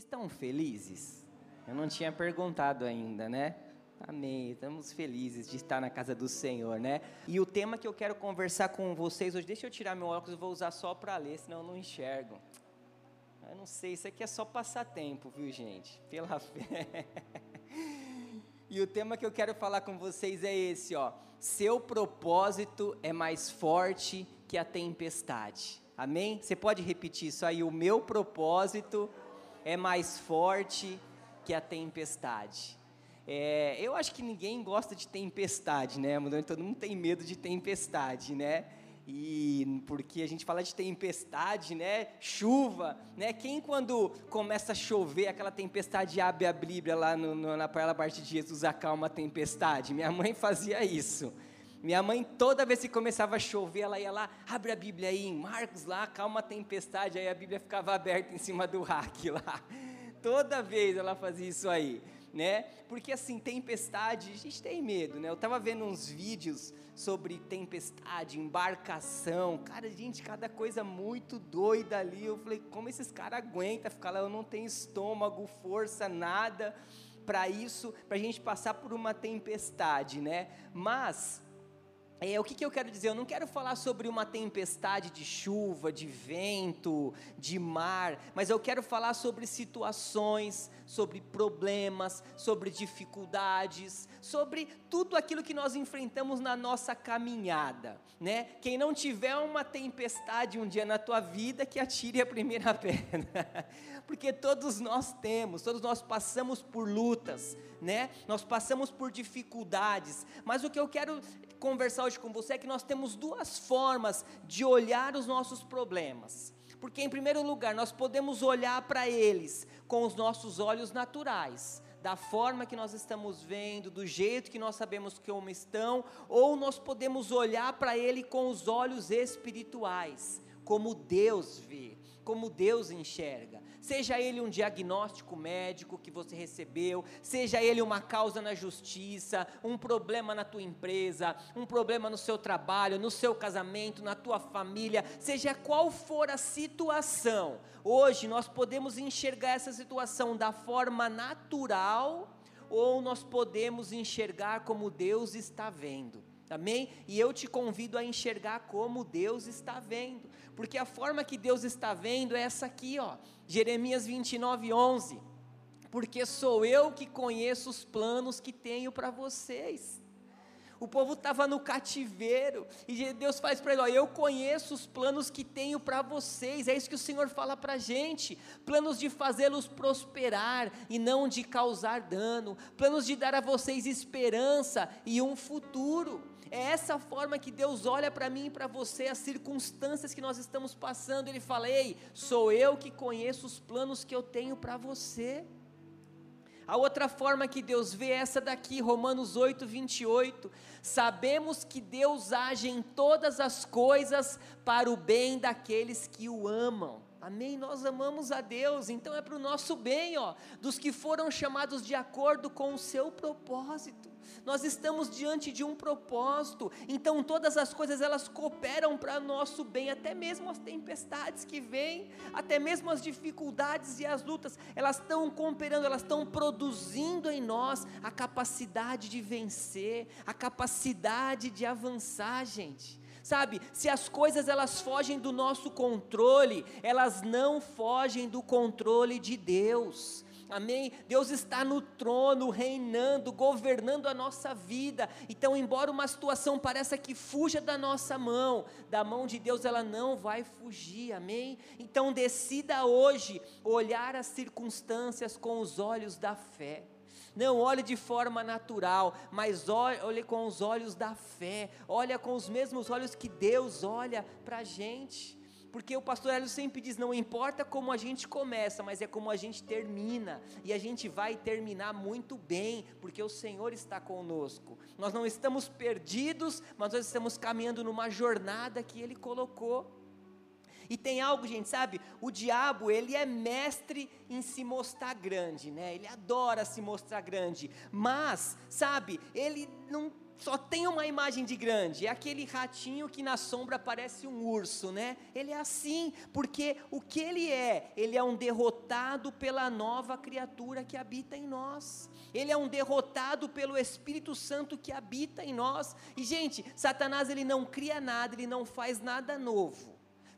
Estão felizes? Eu não tinha perguntado ainda, né? Amém. Estamos felizes de estar na casa do Senhor, né? E o tema que eu quero conversar com vocês hoje, deixa eu tirar meu óculos, vou usar só para ler, senão eu não enxergo. Eu não sei, isso aqui é só passatempo, viu, gente? Pela fé. E o tema que eu quero falar com vocês é esse, ó. Seu propósito é mais forte que a tempestade. Amém? Você pode repetir isso aí? O meu propósito é mais forte que a tempestade. É, eu acho que ninguém gosta de tempestade, né? Todo mundo tem medo de tempestade, né? E porque a gente fala de tempestade, né? Chuva, né? Quem quando começa a chover, aquela tempestade abre a Bíblia lá no, no, na parte de Jesus, acalma a tempestade. Minha mãe fazia isso. Minha mãe, toda vez que começava a chover, ela ia lá, abre a Bíblia aí, em Marcos lá, calma a tempestade, aí a Bíblia ficava aberta em cima do rack lá. Toda vez ela fazia isso aí né? Porque assim, tempestade, a gente tem medo, né? Eu tava vendo uns vídeos sobre tempestade, embarcação, cara, gente, cada coisa muito doida ali. Eu falei, como esses caras aguentam ficar lá? Eu não tenho estômago, força, nada para isso, para a gente passar por uma tempestade, né? Mas é, o que, que eu quero dizer? Eu não quero falar sobre uma tempestade de chuva, de vento, de mar, mas eu quero falar sobre situações, sobre problemas, sobre dificuldades, sobre tudo aquilo que nós enfrentamos na nossa caminhada, né? Quem não tiver uma tempestade um dia na tua vida, que atire a primeira pedra, porque todos nós temos, todos nós passamos por lutas, né? Nós passamos por dificuldades, mas o que eu quero conversar hoje com você é que nós temos duas formas de olhar os nossos problemas. Porque, em primeiro lugar, nós podemos olhar para eles com os nossos olhos naturais, da forma que nós estamos vendo, do jeito que nós sabemos que como estão, ou nós podemos olhar para ele com os olhos espirituais, como Deus vê, como Deus enxerga seja ele um diagnóstico médico que você recebeu, seja ele uma causa na justiça, um problema na tua empresa, um problema no seu trabalho, no seu casamento, na tua família, seja qual for a situação, hoje nós podemos enxergar essa situação da forma natural ou nós podemos enxergar como Deus está vendo. Amém? E eu te convido a enxergar como Deus está vendo, porque a forma que Deus está vendo é essa aqui, ó. Jeremias 29, 11. Porque sou eu que conheço os planos que tenho para vocês. O povo estava no cativeiro e Deus faz para ele: ó, eu conheço os planos que tenho para vocês. É isso que o Senhor fala para a gente: planos de fazê-los prosperar e não de causar dano, planos de dar a vocês esperança e um futuro. É essa forma que Deus olha para mim e para você, as circunstâncias que nós estamos passando. Ele fala: Ei, sou eu que conheço os planos que eu tenho para você. A outra forma que Deus vê é essa daqui, Romanos 8, 28. Sabemos que Deus age em todas as coisas para o bem daqueles que o amam. Amém? Nós amamos a Deus, então é para o nosso bem, ó, dos que foram chamados de acordo com o seu propósito. Nós estamos diante de um propósito, então todas as coisas elas cooperam para nosso bem, até mesmo as tempestades que vêm, até mesmo as dificuldades e as lutas, elas estão cooperando, elas estão produzindo em nós a capacidade de vencer, a capacidade de avançar, gente. Sabe, se as coisas elas fogem do nosso controle, elas não fogem do controle de Deus. Amém? Deus está no trono, reinando, governando a nossa vida. Então, embora uma situação pareça que fuja da nossa mão, da mão de Deus ela não vai fugir. Amém? Então, decida hoje olhar as circunstâncias com os olhos da fé. Não olhe de forma natural, mas olhe, com os olhos da fé. Olha com os mesmos olhos que Deus olha para a gente. Porque o pastor Hélio sempre diz: não importa como a gente começa, mas é como a gente termina. E a gente vai terminar muito bem, porque o Senhor está conosco. Nós não estamos perdidos, mas nós estamos caminhando numa jornada que Ele colocou. E tem algo, gente, sabe? O diabo, ele é mestre em se mostrar grande, né? Ele adora se mostrar grande. Mas, sabe, ele não só tem uma imagem de grande, é aquele ratinho que na sombra parece um urso, né? Ele é assim, porque o que ele é? Ele é um derrotado pela nova criatura que habita em nós. Ele é um derrotado pelo Espírito Santo que habita em nós. E gente, Satanás ele não cria nada, ele não faz nada novo.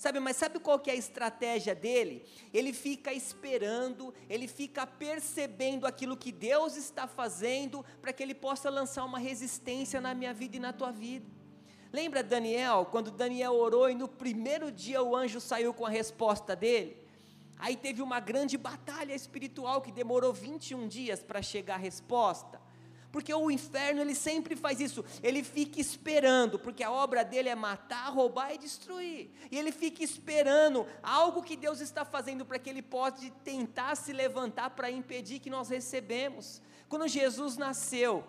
Sabe, mas sabe qual que é a estratégia dele? Ele fica esperando, ele fica percebendo aquilo que Deus está fazendo para que ele possa lançar uma resistência na minha vida e na tua vida. Lembra Daniel, quando Daniel orou e no primeiro dia o anjo saiu com a resposta dele? Aí teve uma grande batalha espiritual que demorou 21 dias para chegar a resposta. Porque o inferno ele sempre faz isso, ele fica esperando, porque a obra dele é matar, roubar e destruir. E ele fica esperando algo que Deus está fazendo para que ele possa tentar se levantar para impedir que nós recebemos. Quando Jesus nasceu,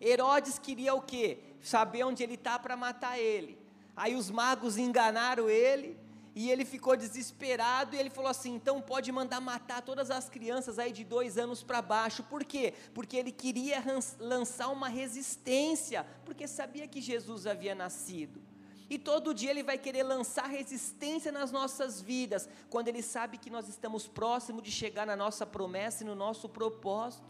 Herodes queria o quê? Saber onde ele está para matar ele. Aí os magos enganaram ele, e ele ficou desesperado e ele falou assim: então pode mandar matar todas as crianças aí de dois anos para baixo. Por quê? Porque ele queria lançar uma resistência, porque sabia que Jesus havia nascido. E todo dia ele vai querer lançar resistência nas nossas vidas, quando ele sabe que nós estamos próximos de chegar na nossa promessa e no nosso propósito.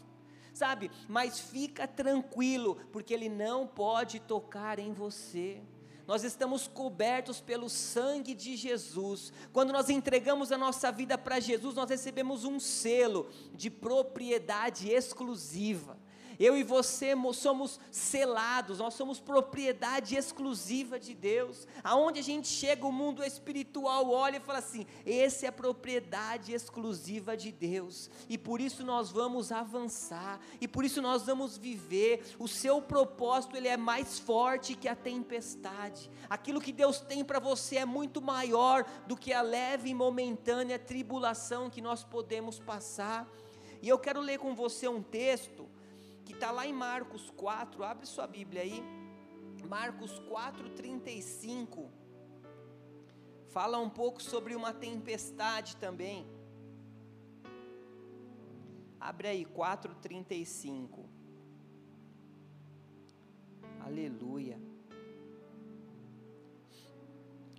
Sabe? Mas fica tranquilo, porque ele não pode tocar em você nós estamos cobertos pelo sangue de Jesus. Quando nós entregamos a nossa vida para Jesus, nós recebemos um selo de propriedade exclusiva. Eu e você somos selados, nós somos propriedade exclusiva de Deus. Aonde a gente chega, o mundo espiritual olha e fala assim: esse é propriedade exclusiva de Deus. E por isso nós vamos avançar, e por isso nós vamos viver. O seu propósito ele é mais forte que a tempestade. Aquilo que Deus tem para você é muito maior do que a leve e momentânea tribulação que nós podemos passar. E eu quero ler com você um texto que está lá em Marcos 4, abre sua Bíblia aí, Marcos 4, 35, fala um pouco sobre uma tempestade também. Abre aí, 4,35. Aleluia.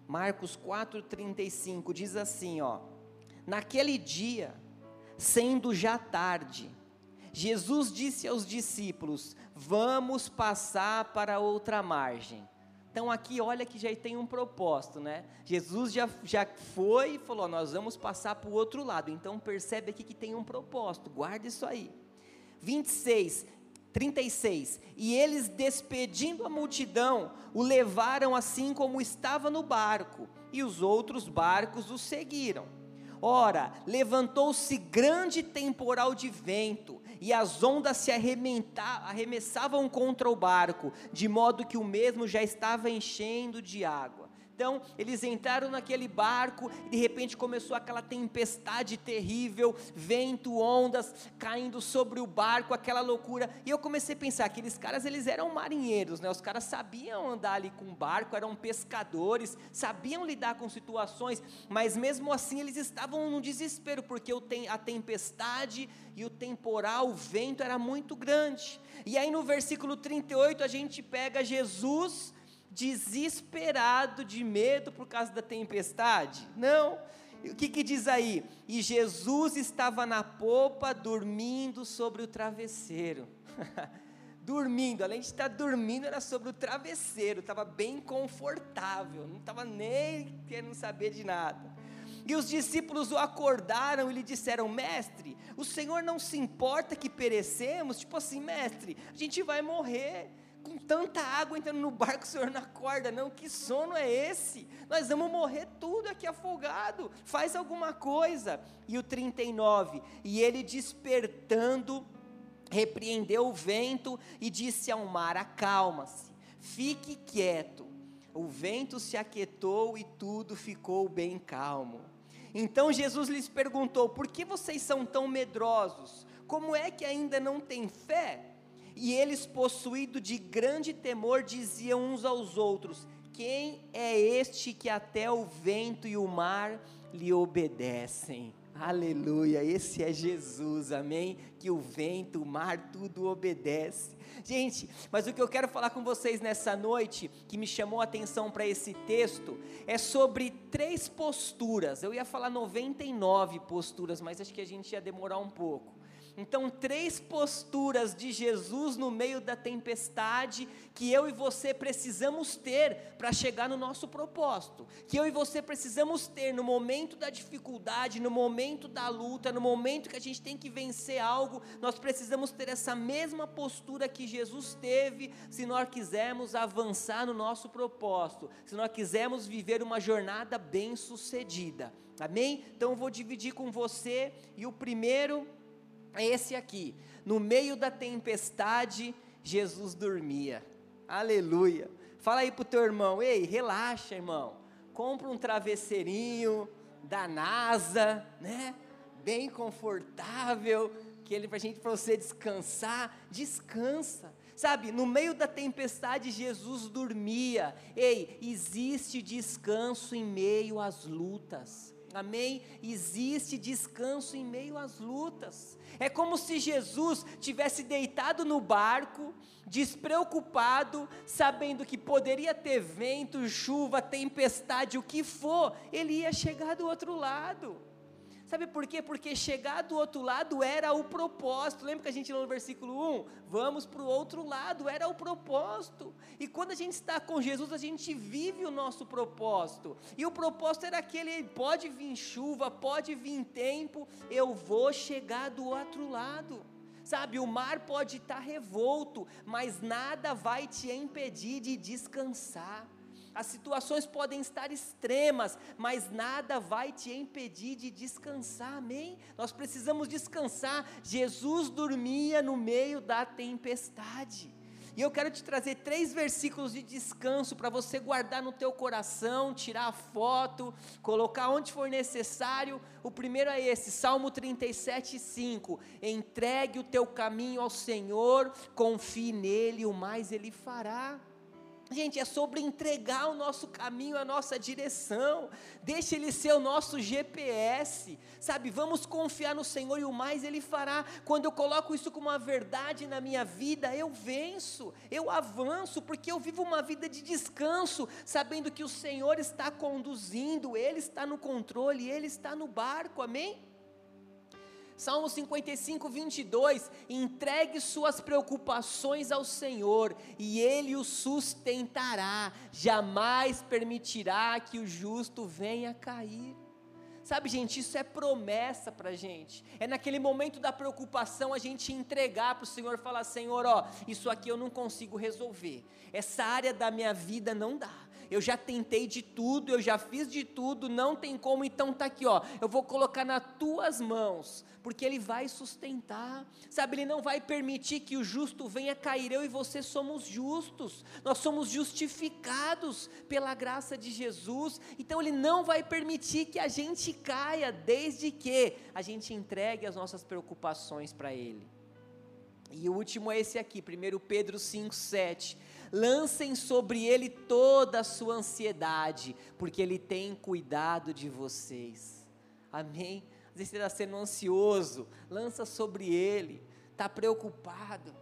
Marcos 4,35 diz assim: ó. Naquele dia, sendo já tarde, Jesus disse aos discípulos: Vamos passar para outra margem. Então aqui olha que já tem um propósito, né? Jesus já, já foi e falou: Nós vamos passar para o outro lado. Então percebe aqui que tem um propósito, guarda isso aí. 26, 36. E eles, despedindo a multidão, o levaram assim como estava no barco, e os outros barcos o seguiram. Ora, levantou-se grande temporal de vento, e as ondas se arremessavam contra o barco, de modo que o mesmo já estava enchendo de água. Então, eles entraram naquele barco e de repente começou aquela tempestade terrível, vento, ondas caindo sobre o barco, aquela loucura. E eu comecei a pensar, aqueles caras, eles eram marinheiros, né? Os caras sabiam andar ali com o barco, eram pescadores, sabiam lidar com situações, mas mesmo assim eles estavam no desespero, porque a tempestade e o temporal, o vento era muito grande. E aí no versículo 38 a gente pega Jesus desesperado de medo por causa da tempestade? Não. O que, que diz aí? E Jesus estava na popa dormindo sobre o travesseiro. dormindo, além de estar dormindo, era sobre o travesseiro, estava bem confortável, não estava nem querendo saber de nada. E os discípulos o acordaram e lhe disseram: Mestre, o Senhor não se importa que perecemos? Tipo assim, mestre, a gente vai morrer com tanta água entrando no barco, o senhor não acorda, não? Que sono é esse? Nós vamos morrer tudo aqui afogado. Faz alguma coisa. E o 39, e ele despertando, repreendeu o vento e disse ao mar: Acalma-se, fique quieto. O vento se aquietou e tudo ficou bem calmo. Então Jesus lhes perguntou: Por que vocês são tão medrosos? Como é que ainda não têm fé? E eles, possuídos de grande temor, diziam uns aos outros: Quem é este que até o vento e o mar lhe obedecem? Aleluia, esse é Jesus, amém? Que o vento, o mar, tudo obedece. Gente, mas o que eu quero falar com vocês nessa noite, que me chamou a atenção para esse texto, é sobre três posturas. Eu ia falar 99 posturas, mas acho que a gente ia demorar um pouco. Então, três posturas de Jesus no meio da tempestade que eu e você precisamos ter para chegar no nosso propósito, que eu e você precisamos ter no momento da dificuldade, no momento da luta, no momento que a gente tem que vencer algo, nós precisamos ter essa mesma postura que Jesus teve, se nós quisermos avançar no nosso propósito, se nós quisermos viver uma jornada bem-sucedida. Amém? Então eu vou dividir com você e o primeiro é esse aqui. No meio da tempestade, Jesus dormia. Aleluia. Fala aí pro teu irmão, ei, relaxa, irmão. Compra um travesseirinho da NASA, né? Bem confortável, que ele pra gente para você descansar, descansa. Sabe, no meio da tempestade Jesus dormia. Ei, existe descanso em meio às lutas. Amém? Existe descanso em meio às lutas. É como se Jesus tivesse deitado no barco, despreocupado, sabendo que poderia ter vento, chuva, tempestade, o que for, ele ia chegar do outro lado. Sabe por quê? Porque chegar do outro lado era o propósito. Lembra que a gente leu no versículo 1? Vamos para o outro lado, era o propósito. E quando a gente está com Jesus, a gente vive o nosso propósito. E o propósito era aquele: pode vir chuva, pode vir tempo, eu vou chegar do outro lado. Sabe, o mar pode estar revolto, mas nada vai te impedir de descansar. As situações podem estar extremas, mas nada vai te impedir de descansar, amém? Nós precisamos descansar. Jesus dormia no meio da tempestade. E eu quero te trazer três versículos de descanso para você guardar no teu coração, tirar a foto, colocar onde for necessário. O primeiro é esse, Salmo 37, 5. Entregue o teu caminho ao Senhor, confie nele, o mais ele fará. Gente, é sobre entregar o nosso caminho, a nossa direção. Deixa Ele ser o nosso GPS, sabe? Vamos confiar no Senhor e o mais Ele fará. Quando eu coloco isso como uma verdade na minha vida, eu venço, eu avanço, porque eu vivo uma vida de descanso, sabendo que o Senhor está conduzindo, Ele está no controle, Ele está no barco, amém? Salmo 55, 22. Entregue suas preocupações ao Senhor e Ele o sustentará, jamais permitirá que o justo venha cair. Sabe, gente, isso é promessa para gente. É naquele momento da preocupação a gente entregar para o Senhor falar: Senhor, ó, isso aqui eu não consigo resolver. Essa área da minha vida não dá eu já tentei de tudo, eu já fiz de tudo, não tem como, então tá aqui, ó. Eu vou colocar nas tuas mãos, porque ele vai sustentar. Sabe, ele não vai permitir que o justo venha cair. Eu e você somos justos. Nós somos justificados pela graça de Jesus. Então ele não vai permitir que a gente caia, desde que a gente entregue as nossas preocupações para ele. E o último é esse aqui, 1 Pedro 5, 7 lancem sobre ele toda a sua ansiedade, porque ele tem cuidado de vocês. Amém? Às vezes você está sendo ansioso, lança sobre ele, está preocupado,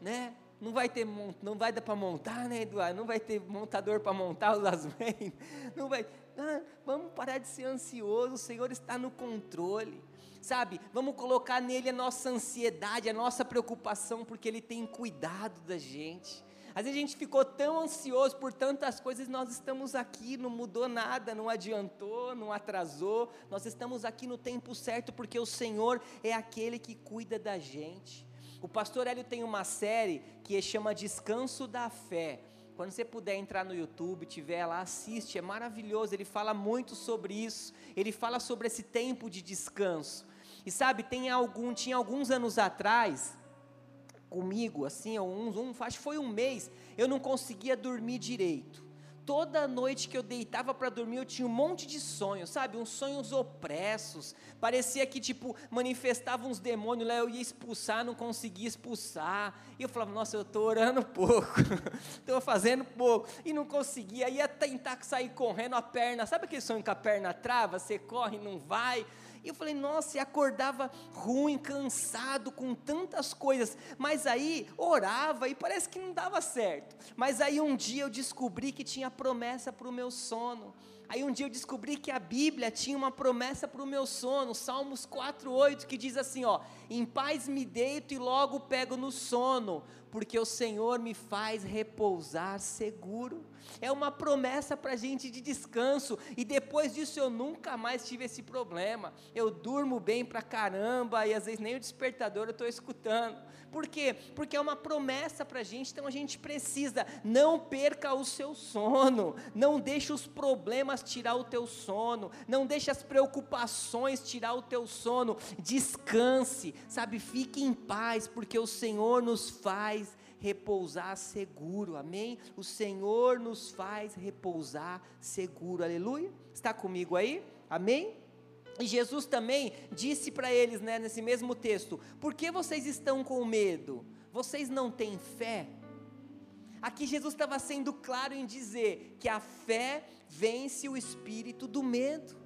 né? Não vai ter, não vai dar para montar, né, Eduardo? Não vai ter montador para montar os asmens, não vai. Ah, vamos parar de ser ansioso, o Senhor está no controle sabe? Vamos colocar nele a nossa ansiedade, a nossa preocupação, porque ele tem cuidado da gente. Às vezes a gente ficou tão ansioso por tantas coisas, nós estamos aqui, não mudou nada, não adiantou, não atrasou. Nós estamos aqui no tempo certo porque o Senhor é aquele que cuida da gente. O pastor Hélio tem uma série que chama Descanso da Fé. Quando você puder entrar no YouTube, tiver lá, assiste, é maravilhoso. Ele fala muito sobre isso. Ele fala sobre esse tempo de descanso. E sabe, tem algum, tinha alguns anos atrás, comigo, assim, um, um, que foi um mês, eu não conseguia dormir direito. Toda noite que eu deitava para dormir, eu tinha um monte de sonhos, sabe? Uns sonhos opressos. Parecia que, tipo, manifestava uns demônios lá, eu ia expulsar, não conseguia expulsar. E eu falava, nossa, eu estou orando pouco, estou fazendo pouco. E não conseguia, ia tentar sair correndo a perna. Sabe aquele sonho que a perna trava? Você corre e não vai E eu falei, nossa, e acordava ruim, cansado, com tantas coisas. Mas aí orava e parece que não dava certo. Mas aí um dia eu descobri que tinha promessa para o meu sono. Aí um dia eu descobri que a Bíblia tinha uma promessa para o meu sono, Salmos 4:8, que diz assim, ó: "Em paz me deito e logo pego no sono, porque o Senhor me faz repousar seguro". É uma promessa para a gente de descanso, e depois disso eu nunca mais tive esse problema. Eu durmo bem para caramba, e às vezes nem o despertador eu estou escutando. Por quê? Porque é uma promessa para a gente, então a gente precisa, não perca o seu sono, não deixe os problemas tirar o teu sono, não deixe as preocupações tirar o teu sono, descanse, sabe, fique em paz, porque o Senhor nos faz repousar seguro, amém? O Senhor nos faz repousar seguro, aleluia? Está comigo aí? Amém? E Jesus também disse para eles, né, nesse mesmo texto: Por que vocês estão com medo? Vocês não têm fé? Aqui Jesus estava sendo claro em dizer que a fé vence o espírito do medo.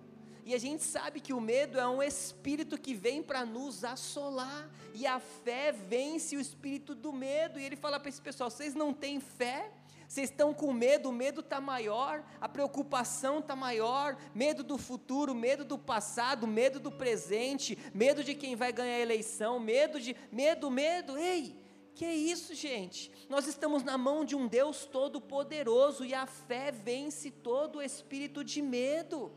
E a gente sabe que o medo é um espírito que vem para nos assolar. E a fé vence o espírito do medo. E ele fala para esse pessoal: vocês não têm fé? Vocês estão com medo, o medo está maior, a preocupação está maior, medo do futuro, medo do passado, medo do presente, medo de quem vai ganhar a eleição, medo de. Medo, medo, ei! Que isso, gente? Nós estamos na mão de um Deus todo-poderoso e a fé vence todo o espírito de medo.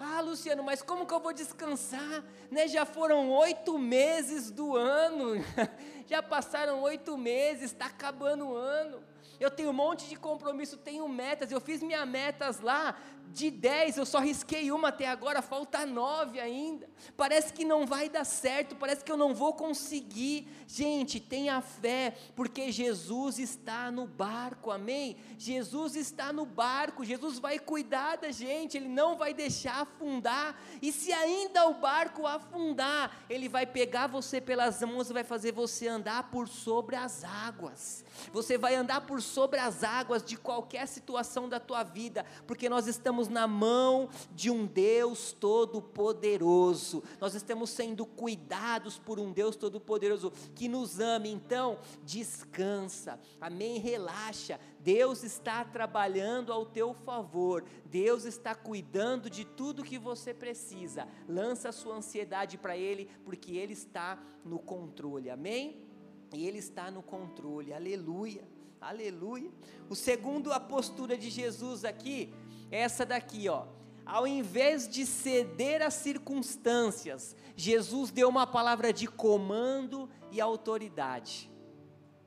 Ah, Luciano, mas como que eu vou descansar? Né? Já foram oito meses do ano, já passaram oito meses, está acabando o ano. Eu tenho um monte de compromisso, tenho metas, eu fiz minhas metas lá, de 10 eu só risquei uma até agora, falta 9 ainda. Parece que não vai dar certo, parece que eu não vou conseguir. Gente, tenha fé, porque Jesus está no barco, amém? Jesus está no barco, Jesus vai cuidar da gente, Ele não vai deixar afundar. E se ainda o barco afundar, Ele vai pegar você pelas mãos e vai fazer você andar por sobre as águas. Você vai andar por sobre as águas de qualquer situação da tua vida, porque nós estamos na mão de um Deus todo-poderoso. Nós estamos sendo cuidados por um Deus todo-poderoso que nos ama. Então, descansa. Amém? Relaxa. Deus está trabalhando ao teu favor. Deus está cuidando de tudo que você precisa. Lança a sua ansiedade para ele, porque ele está no controle. Amém? E Ele está no controle, aleluia, aleluia. O segundo, a postura de Jesus aqui, é essa daqui, ó. Ao invés de ceder às circunstâncias, Jesus deu uma palavra de comando e autoridade.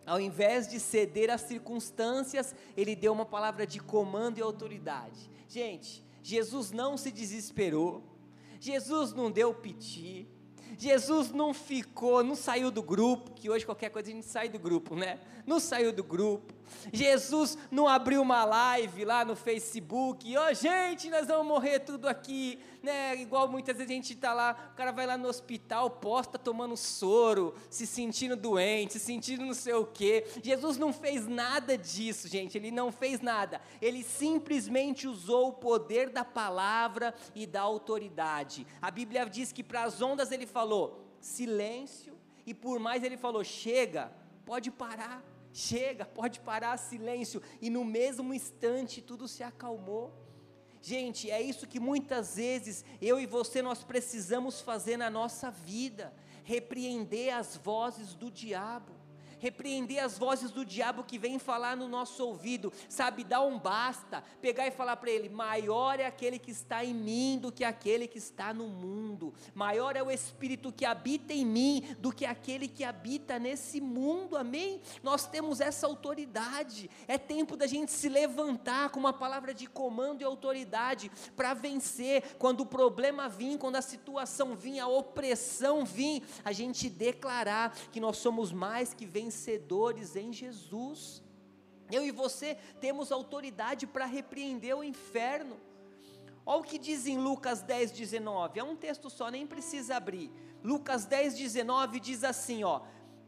Ao invés de ceder às circunstâncias, ele deu uma palavra de comando e autoridade. Gente, Jesus não se desesperou, Jesus não deu piti, Jesus não ficou, não saiu do grupo, que hoje qualquer coisa a gente sai do grupo, né? Não saiu do grupo. Jesus não abriu uma live lá no Facebook, ó, oh, gente, nós vamos morrer tudo aqui, né? Igual muitas vezes a gente está lá, o cara vai lá no hospital, posta tomando soro, se sentindo doente, se sentindo não sei o quê. Jesus não fez nada disso, gente, ele não fez nada. Ele simplesmente usou o poder da palavra e da autoridade. A Bíblia diz que para as ondas ele falou: silêncio, e por mais ele falou: chega, pode parar chega, pode parar, silêncio, e no mesmo instante tudo se acalmou. Gente, é isso que muitas vezes eu e você nós precisamos fazer na nossa vida, repreender as vozes do diabo repreender as vozes do diabo que vem falar no nosso ouvido, sabe, dar um basta, pegar e falar para ele: maior é aquele que está em mim do que aquele que está no mundo, maior é o Espírito que habita em mim do que aquele que habita nesse mundo, amém? Nós temos essa autoridade, é tempo da gente se levantar com uma palavra de comando e autoridade para vencer, quando o problema vir, quando a situação vir, a opressão vir, a gente declarar que nós somos mais que vencedores vencedores em Jesus. Eu e você temos autoridade para repreender o inferno. Olha o que diz em Lucas 10, 19. É um texto só, nem precisa abrir. Lucas 10, 19 diz assim: ó.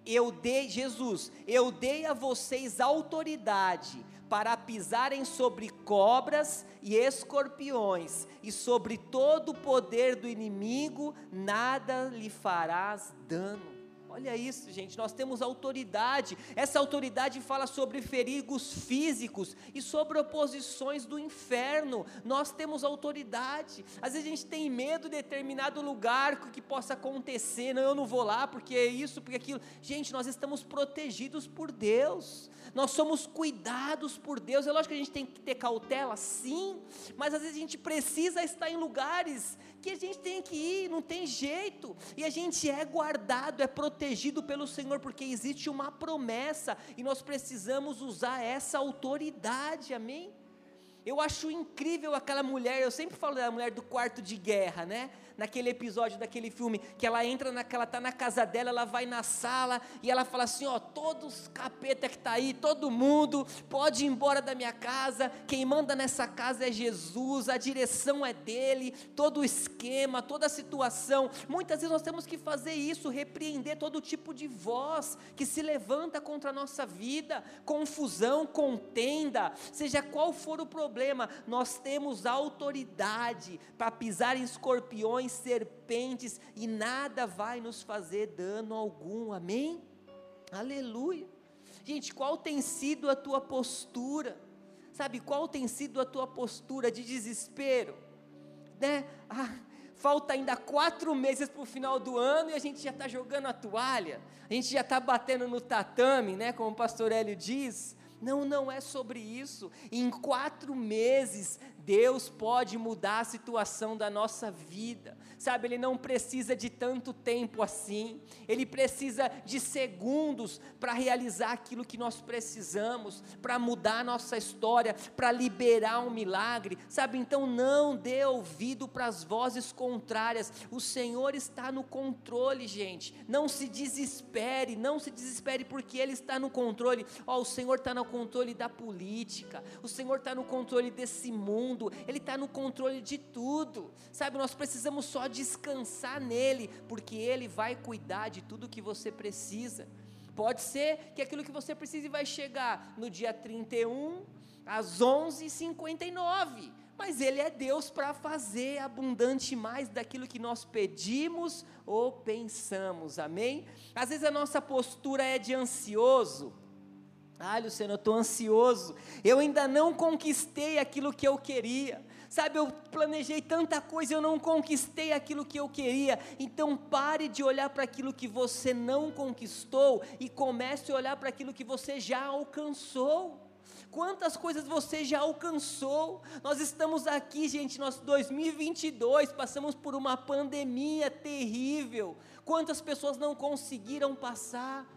Eu dei, Jesus, eu dei a vocês autoridade para pisarem sobre cobras e escorpiões, e sobre todo o poder do inimigo, nada lhe farás dano. Olha isso, gente, nós temos autoridade. Essa autoridade fala sobre perigos físicos e sobre oposições do inferno. Nós temos autoridade. Às vezes a gente tem medo de determinado lugar que possa acontecer. Não, eu não vou lá porque é isso, porque aquilo. Gente, nós estamos protegidos por Deus. Nós somos cuidados por Deus. É lógico que a gente tem que ter cautela, sim, mas às vezes a gente precisa estar em lugares que a gente tem que ir, não tem jeito. E a gente é guardado, é protegido pelo Senhor, porque existe uma promessa e nós precisamos usar essa autoridade, amém? Eu acho incrível aquela mulher, eu sempre falo da mulher do quarto de guerra, né? Naquele episódio daquele filme, que ela entra naquela, tá na casa dela, ela vai na sala e ela fala assim: ó, todos os capeta que tá aí, todo mundo pode ir embora da minha casa. Quem manda nessa casa é Jesus, a direção é dele, todo o esquema, toda a situação. Muitas vezes nós temos que fazer isso, repreender todo tipo de voz que se levanta contra a nossa vida, confusão, contenda, seja qual for o problema, nós temos autoridade para pisar em escorpiões serpentes, e nada vai nos fazer dano algum, amém? Aleluia. Gente, qual tem sido a tua postura? Sabe, qual tem sido a tua postura de desespero? Né? Ah, falta ainda quatro meses para o final do ano e a gente já está jogando a toalha, a gente já está batendo no tatame, né? Como o pastor Hélio diz. Não, não é sobre isso. Em quatro meses, Deus pode mudar a situação da nossa vida, sabe? Ele não precisa de tanto tempo assim, ele precisa de segundos para realizar aquilo que nós precisamos, para mudar a nossa história, para liberar um milagre, sabe? Então não dê ouvido para as vozes contrárias, o Senhor está no controle, gente. Não se desespere, não se desespere, porque Ele está no controle. Ó, o Senhor está no controle da política, o Senhor está no controle desse mundo Ele está no controle de tudo, sabe? Nós precisamos só descansar nele, porque Ele vai cuidar de tudo que você precisa. Pode ser que aquilo que você precisa vai chegar no dia 31, às 11h59, mas Ele é Deus para fazer abundante mais daquilo que nós pedimos ou pensamos, amém? Às vezes a nossa postura é de ansioso, ah, Luciano, eu estou ansioso. Eu ainda não conquistei aquilo que eu queria. Sabe, eu planejei tanta coisa, eu não conquistei aquilo que eu queria. Então pare de olhar para aquilo que você não conquistou e comece a olhar para aquilo que você já alcançou. Quantas coisas você já alcançou? Nós estamos aqui, gente, nós 2022 passamos por uma pandemia terrível. Quantas pessoas não conseguiram passar?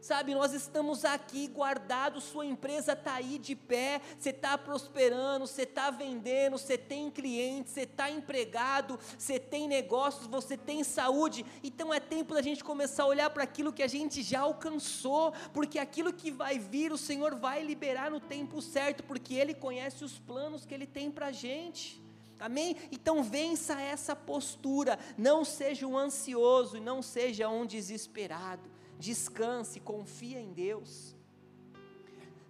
Sabe, nós estamos aqui guardados, sua empresa está aí de pé, você está prosperando, você está vendendo, você tem clientes, você está empregado, você tem negócios, você tem saúde. Então é tempo da gente começar a olhar para aquilo que a gente já alcançou, porque aquilo que vai vir, o Senhor vai liberar no tempo certo, porque Ele conhece os planos que Ele tem para a gente. Amém? Então vença essa postura, não seja um ansioso e não seja um desesperado descanse, confia em Deus.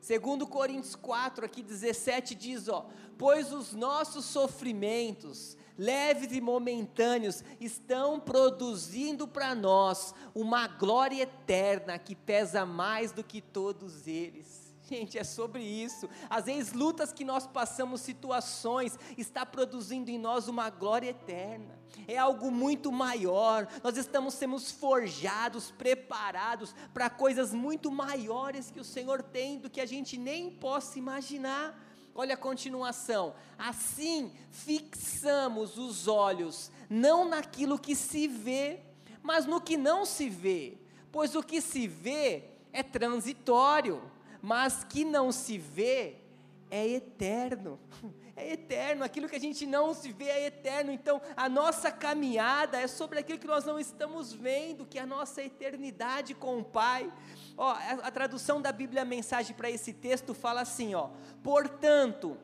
Segundo Coríntios 4, aqui 17 diz, ó, pois os nossos sofrimentos, leves e momentâneos, estão produzindo para nós uma glória eterna que pesa mais do que todos eles. Gente, é sobre isso. Às vezes, lutas que nós passamos, situações, está produzindo em nós uma glória eterna. É algo muito maior. Nós estamos sendo forjados, preparados para coisas muito maiores que o Senhor tem do que a gente nem possa imaginar. Olha a continuação. Assim, fixamos os olhos não naquilo que se vê, mas no que não se vê, pois o que se vê é transitório mas que não se vê é eterno. É eterno, aquilo que a gente não se vê é eterno. Então, a nossa caminhada é sobre aquilo que nós não estamos vendo, que é a nossa eternidade com o Pai. Ó, a, a tradução da Bíblia mensagem para esse texto fala assim, ó: "Portanto,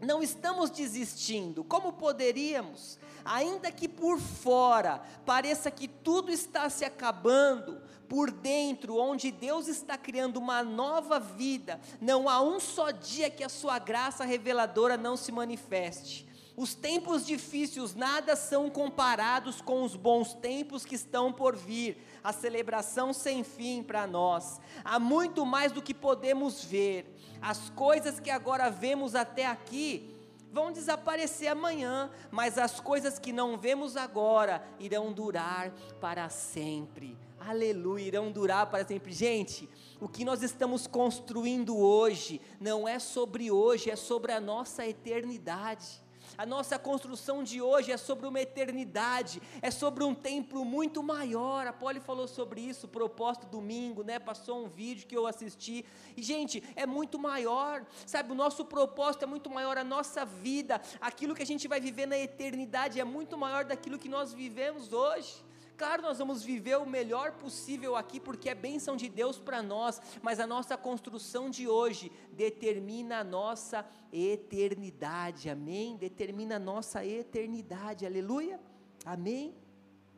não estamos desistindo, como poderíamos? Ainda que por fora pareça que tudo está se acabando, por dentro, onde Deus está criando uma nova vida, não há um só dia que a sua graça reveladora não se manifeste. Os tempos difíceis nada são comparados com os bons tempos que estão por vir, a celebração sem fim para nós. Há muito mais do que podemos ver. As coisas que agora vemos até aqui vão desaparecer amanhã, mas as coisas que não vemos agora irão durar para sempre. Aleluia, irão durar para sempre. Gente, o que nós estamos construindo hoje não é sobre hoje, é sobre a nossa eternidade. A nossa construção de hoje é sobre uma eternidade, é sobre um tempo muito maior. A Poli falou sobre isso, propósito domingo, né? Passou um vídeo que eu assisti. E gente, é muito maior. Sabe, o nosso propósito é muito maior, a nossa vida, aquilo que a gente vai viver na eternidade é muito maior daquilo que nós vivemos hoje. Claro, nós vamos viver o melhor possível aqui, porque é bênção de Deus para nós, mas a nossa construção de hoje determina a nossa eternidade, amém? Determina a nossa eternidade, aleluia, amém?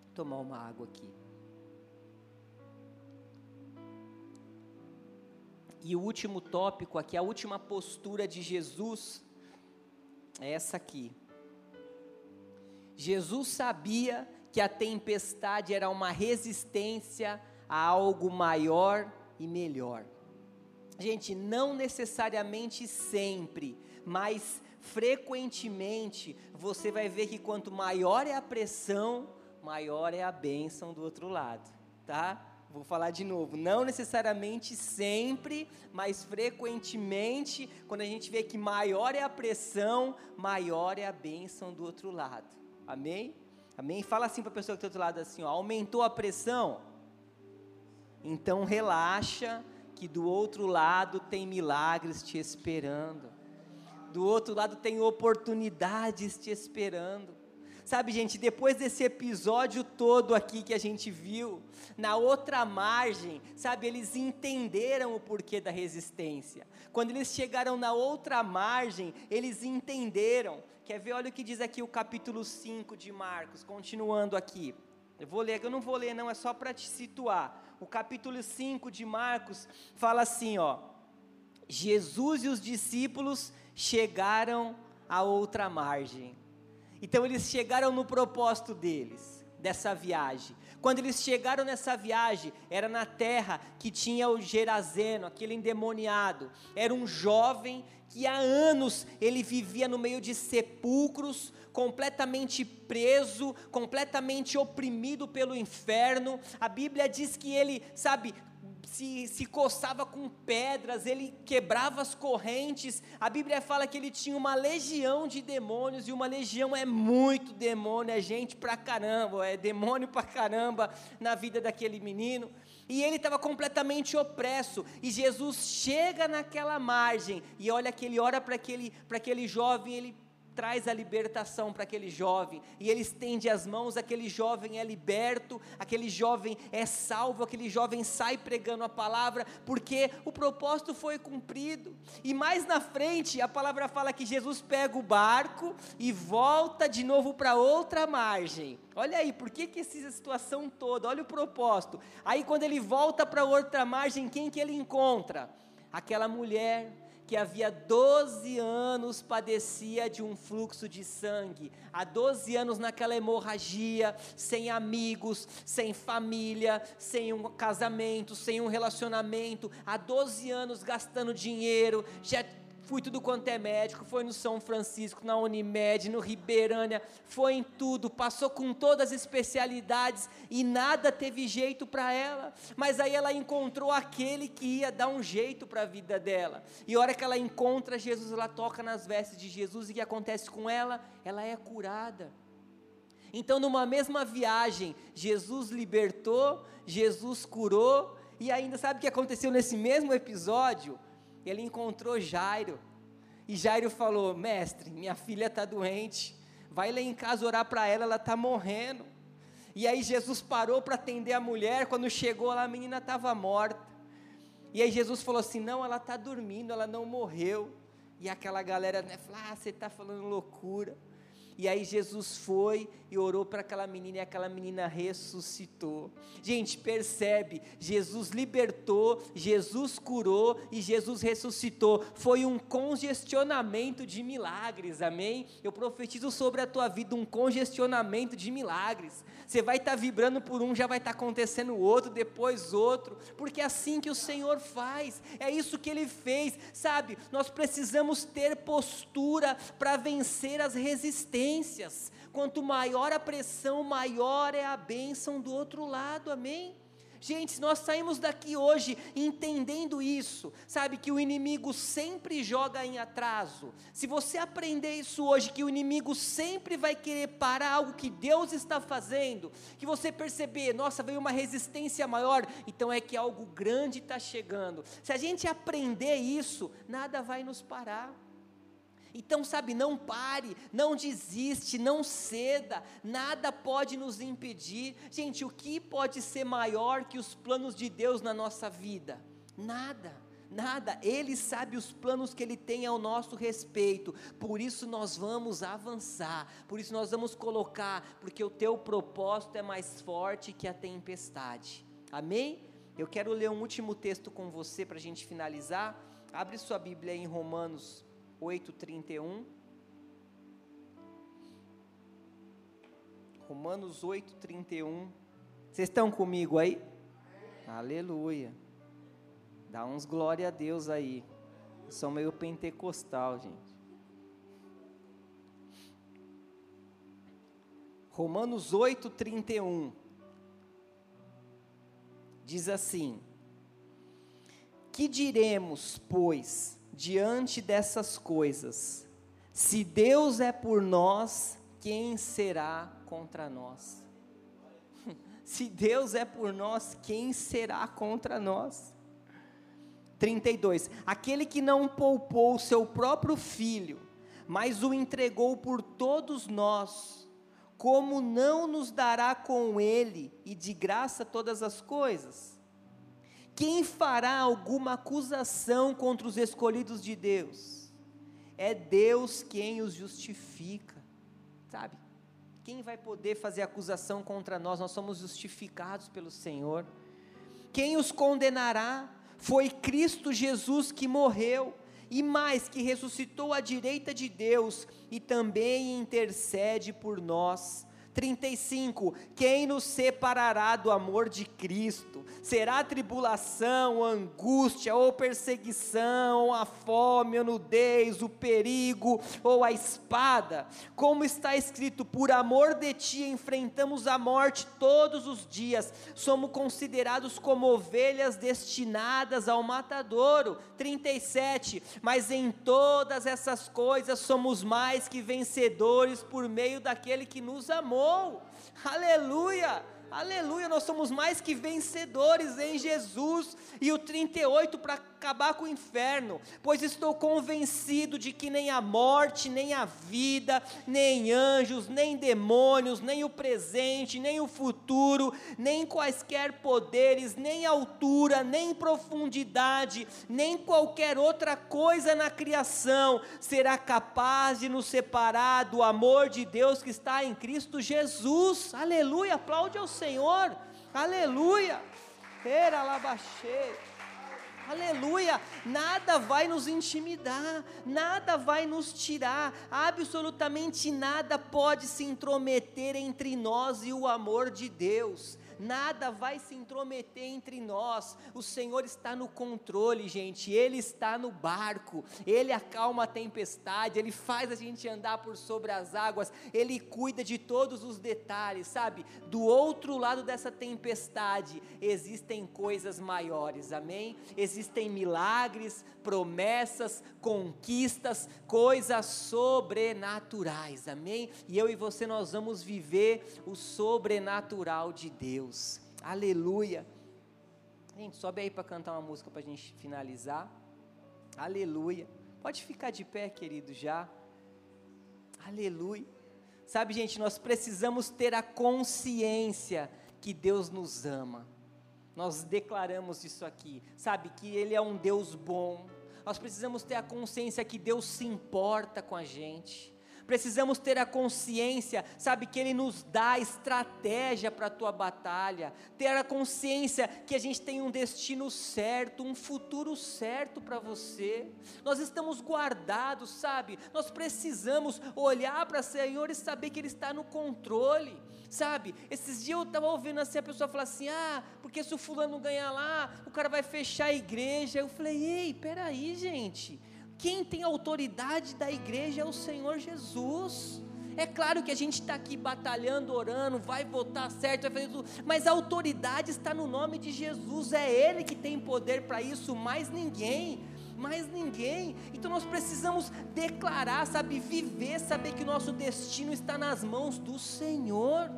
Vou tomar uma água aqui. E o último tópico aqui, a última postura de Jesus, é essa aqui. Jesus sabia que a tempestade era uma resistência a algo maior e melhor. Gente, não necessariamente sempre, mas frequentemente você vai ver que quanto maior é a pressão, maior é a bênção do outro lado, tá? Vou falar de novo, não necessariamente sempre, mas frequentemente, quando a gente vê que maior é a pressão, maior é a bênção do outro lado. Amém? Amém? Fala assim para a pessoa que está do outro lado assim, ó, aumentou a pressão? Então relaxa, que do outro lado tem milagres te esperando. Do outro lado tem oportunidades te esperando. Sabe, gente, depois desse episódio todo aqui que a gente viu, na outra margem, sabe, eles entenderam o porquê da resistência. Quando eles chegaram na outra margem, eles entenderam Quer ver? Olha o que diz aqui o capítulo 5 de Marcos, continuando aqui. Eu vou ler, eu não vou ler, não, é só para te situar. O capítulo 5 de Marcos fala assim, ó: Jesus e os discípulos chegaram à outra margem. Então eles chegaram no propósito deles, dessa viagem. Quando eles chegaram nessa viagem, era na terra que tinha o Gerazeno, aquele endemoniado. Era um jovem que há anos ele vivia no meio de sepulcros, completamente preso, completamente oprimido pelo inferno. A Bíblia diz que ele, sabe, se, se coçava com pedras, ele quebrava as correntes. A Bíblia fala que ele tinha uma legião de demônios, e uma legião é muito demônio, é gente pra caramba, é demônio pra caramba na vida daquele menino. E ele estava completamente opresso, e Jesus chega naquela margem, e olha que ele ora para aquele, aquele jovem, ele traz a libertação para aquele jovem, e ele estende as mãos, aquele jovem é liberto, aquele jovem é salvo, aquele jovem sai pregando a palavra, porque o propósito foi cumprido. E mais na frente, a palavra fala que Jesus pega o barco e volta de novo para outra margem. Olha aí, por que, que essa situação toda? Olha o propósito. Aí quando ele volta para outra margem, quem que ele encontra? Aquela mulher que havia 12 anos padecia de um fluxo de sangue, há 12 anos naquela hemorragia, sem amigos, sem família, sem um casamento, sem um relacionamento, há 12 anos gastando dinheiro, já Fui tudo quanto é médico, foi no São Francisco, na Unimed, no Ribeirânia, foi em tudo, passou com todas as especialidades e nada teve jeito para ela. Mas aí ela encontrou aquele que ia dar um jeito para a vida dela. E a hora que ela encontra Jesus, ela toca nas vestes de Jesus e o que acontece com ela? Ela é curada. Então, numa mesma viagem, Jesus libertou, Jesus curou, e ainda sabe o que aconteceu nesse mesmo episódio? Ele encontrou Jairo. E Jairo falou: Mestre, minha filha está doente. Vai lá em casa orar para ela, ela está morrendo. E aí Jesus parou para atender a mulher. Quando chegou lá, a menina estava morta. E aí Jesus falou assim: Não, ela está dormindo, ela não morreu. E aquela galera né, fala: ah, você está falando loucura. E aí Jesus foi e orou para aquela menina e aquela menina ressuscitou. Gente, percebe? Jesus libertou, Jesus curou e Jesus ressuscitou. Foi um congestionamento de milagres, amém? Eu profetizo sobre a tua vida um congestionamento de milagres. Você vai estar tá vibrando por um, já vai estar tá acontecendo outro, depois outro, porque é assim que o Senhor faz, é isso que Ele fez, sabe? Nós precisamos ter postura para vencer as resistências. Quanto maior a pressão, maior é a bênção do outro lado, amém? Gente, nós saímos daqui hoje entendendo isso, sabe que o inimigo sempre joga em atraso. Se você aprender isso hoje, que o inimigo sempre vai querer parar algo que Deus está fazendo, que você perceber, nossa, veio uma resistência maior, então é que algo grande está chegando. Se a gente aprender isso, nada vai nos parar. Então, sabe, não pare, não desiste, não ceda, nada pode nos impedir. Gente, o que pode ser maior que os planos de Deus na nossa vida? Nada, nada. Ele sabe os planos que Ele tem ao nosso respeito, por isso nós vamos avançar, por isso nós vamos colocar, porque o teu propósito é mais forte que a tempestade. Amém? Eu quero ler um último texto com você para a gente finalizar. Abre sua Bíblia em Romanos 8:31. Romanos 8:31. Vocês estão comigo aí? Aleluia. Dá uns glória a Deus aí. Eu sou meio pentecostal, gente. Romanos 8:31 diz assim: Que diremos, pois, diante dessas coisas, se Deus é por nós, quem será contra nós? se Deus é por nós, quem será contra nós? 32. Aquele que não poupou o seu próprio filho, mas o entregou por todos nós, como não nos dará com ele e de graça todas as coisas? Quem fará alguma acusação contra os escolhidos de Deus? É Deus quem os justifica, sabe? Quem vai poder fazer acusação contra nós? Nós somos justificados pelo Senhor. Quem os condenará? Foi Cristo Jesus que morreu e mais que ressuscitou à direita de Deus e também intercede por nós. 35: Quem nos separará do amor de Cristo? Será tribulação, angústia, ou perseguição, ou a fome, a nudez, o perigo, ou a espada? Como está escrito: Por amor de ti enfrentamos a morte todos os dias, somos considerados como ovelhas destinadas ao matadouro. 37: Mas em todas essas coisas somos mais que vencedores por meio daquele que nos amou Aleluia! Aleluia, nós somos mais que vencedores em Jesus. E o 38 para acabar com o inferno, pois estou convencido de que nem a morte, nem a vida, nem anjos, nem demônios, nem o presente, nem o futuro, nem quaisquer poderes, nem altura, nem profundidade, nem qualquer outra coisa na criação será capaz de nos separar do amor de Deus que está em Cristo Jesus. Aleluia, aplaude ao Senhor. Aleluia. Era labaxê. Aleluia! Nada vai nos intimidar, nada vai nos tirar, absolutamente nada pode se intrometer entre nós e o amor de Deus nada vai se intrometer entre nós. O Senhor está no controle, gente. Ele está no barco. Ele acalma a tempestade, ele faz a gente andar por sobre as águas. Ele cuida de todos os detalhes, sabe? Do outro lado dessa tempestade existem coisas maiores. Amém? Existem milagres, promessas, conquistas, coisas sobrenaturais. Amém? E eu e você nós vamos viver o sobrenatural de Deus. Deus. Aleluia. Gente, sobe aí para cantar uma música para a gente finalizar. Aleluia. Pode ficar de pé, querido, já. Aleluia. Sabe, gente, nós precisamos ter a consciência que Deus nos ama. Nós declaramos isso aqui, sabe, que Ele é um Deus bom, nós precisamos ter a consciência que Deus se importa com a gente precisamos ter a consciência, sabe, que Ele nos dá estratégia para a tua batalha, ter a consciência que a gente tem um destino certo, um futuro certo para você. Nós estamos guardados, sabe? Nós precisamos olhar para o Senhor e saber que Ele está no controle. Sabe, esses dias eu estava ouvindo assim a pessoa falar assim: ah, porque se o fulano ganhar lá, o cara vai fechar a igreja. Eu falei: ei, peraí, gente, quem tem autoridade da igreja é o Senhor Jesus. É claro que a gente está aqui batalhando, orando, vai votar certo, vai fazer tudo, mas a autoridade está no nome de Jesus, é Ele que tem poder para isso, mais ninguém, mais ninguém. Então nós precisamos declarar, sabe, viver, saber que o nosso destino está nas mãos do Senhor.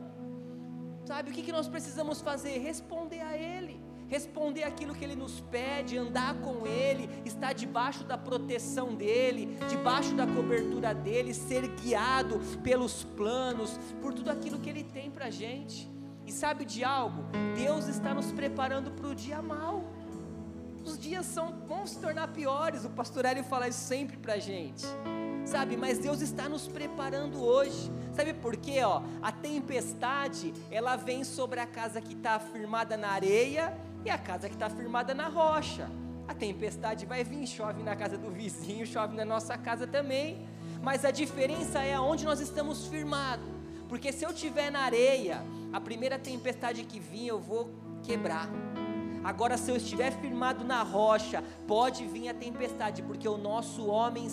Sabe, o que, que nós precisamos fazer? Responder a Ele responder aquilo que Ele nos pede, andar com Ele, estar debaixo da proteção dEle, debaixo da cobertura dEle, ser guiado pelos planos, por tudo aquilo que Ele tem para a gente. E sabe de algo? Deus está nos preparando para o dia mal. Os dias são, vão se tornar piores, o pastor Hélio fala isso sempre para a gente sabe? Mas Deus está nos preparando hoje, sabe por quê? Ó, a tempestade ela vem sobre a casa que está firmada na areia e a casa que está firmada na rocha. A tempestade vai vir, chove na casa do vizinho, chove na nossa casa também. Mas a diferença é aonde nós estamos firmados. Porque se eu estiver na areia, a primeira tempestade que vir eu vou quebrar. Agora, se eu estiver firmado na rocha, pode vir a tempestade, porque o nosso homem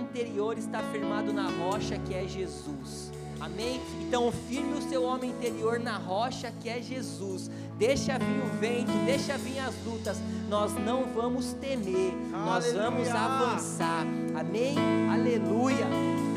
interior está firmado na rocha que é Jesus. Amém? Então firme o seu homem interior na rocha que é Jesus. Deixa vir o vento, deixa vir as lutas. Nós não vamos temer, Aleluia. nós vamos avançar. Amém? Aleluia. Aleluia.